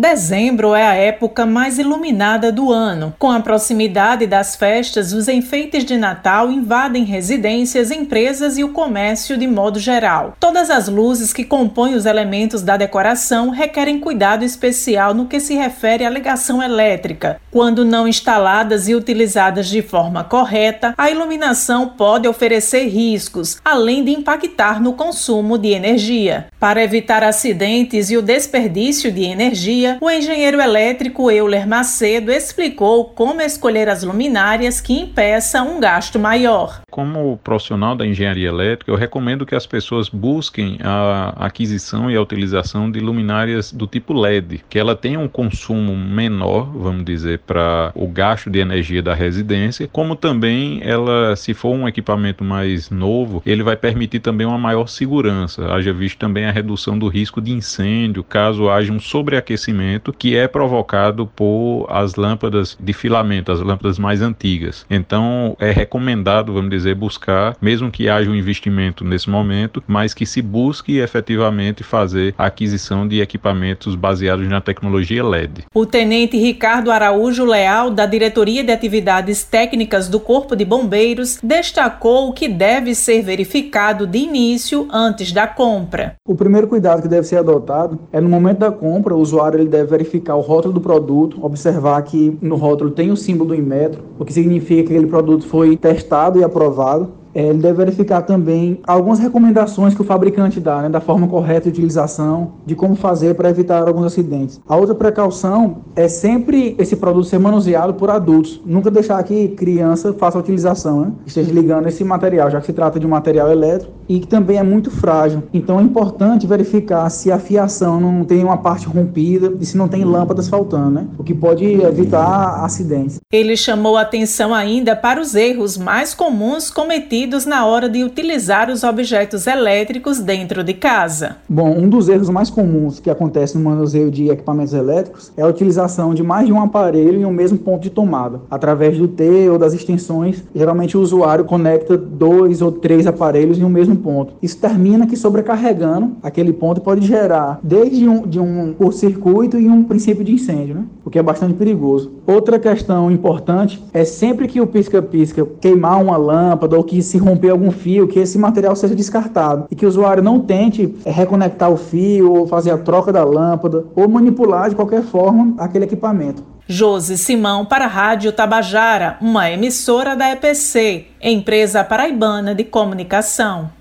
Dezembro é a época mais iluminada do ano. Com a proximidade das festas, os enfeites de Natal invadem residências, empresas e o comércio de modo geral. Todas as luzes que compõem os elementos da decoração requerem cuidado especial no que se refere à ligação elétrica. Quando não instaladas e utilizadas de forma correta, a iluminação pode oferecer riscos, além de impactar no consumo de energia. Para evitar acidentes e o desperdício de energia, o engenheiro elétrico Euler Macedo explicou como escolher as luminárias que impeçam um gasto maior. Como profissional da engenharia elétrica, eu recomendo que as pessoas busquem a aquisição e a utilização de luminárias do tipo LED, que ela tenha um consumo menor, vamos dizer, para o gasto de energia da residência, como também ela, se for um equipamento mais novo, ele vai permitir também uma maior segurança, haja visto também a redução do risco de incêndio, caso haja um sobreaquecimento que é provocado por as lâmpadas de filamento, as lâmpadas mais antigas. Então, é recomendado, vamos dizer, dizer, buscar, mesmo que haja um investimento nesse momento, mas que se busque efetivamente fazer a aquisição de equipamentos baseados na tecnologia LED. O tenente Ricardo Araújo Leal, da Diretoria de Atividades Técnicas do Corpo de Bombeiros, destacou o que deve ser verificado de início antes da compra. O primeiro cuidado que deve ser adotado é no momento da compra, o usuário ele deve verificar o rótulo do produto, observar que no rótulo tem o símbolo do Inmetro, o que significa que aquele produto foi testado e aprovado. aprovado é, ele deve verificar também algumas recomendações que o fabricante dá, né, da forma correta de utilização, de como fazer para evitar alguns acidentes. A outra precaução é sempre esse produto ser manuseado por adultos, nunca deixar que criança faça a utilização, né, esteja ligando esse material, já que se trata de um material elétrico e que também é muito frágil. Então é importante verificar se a fiação não tem uma parte rompida e se não tem lâmpadas faltando, né, o que pode evitar acidentes. Ele chamou atenção ainda para os erros mais comuns cometidos na hora de utilizar os objetos elétricos dentro de casa. Bom, um dos erros mais comuns que acontece no manuseio de equipamentos elétricos é a utilização de mais de um aparelho em um mesmo ponto de tomada. Através do T ou das extensões, geralmente o usuário conecta dois ou três aparelhos em um mesmo ponto. Isso termina que sobrecarregando aquele ponto pode gerar desde um, de um curto-circuito e um princípio de incêndio, né? o que é bastante perigoso. Outra questão importante é sempre que o pisca-pisca queimar uma lâmpada ou que se romper algum fio, que esse material seja descartado e que o usuário não tente é, reconectar o fio ou fazer a troca da lâmpada ou manipular de qualquer forma aquele equipamento. Josi Simão para a Rádio Tabajara, uma emissora da EPC, empresa paraibana de comunicação.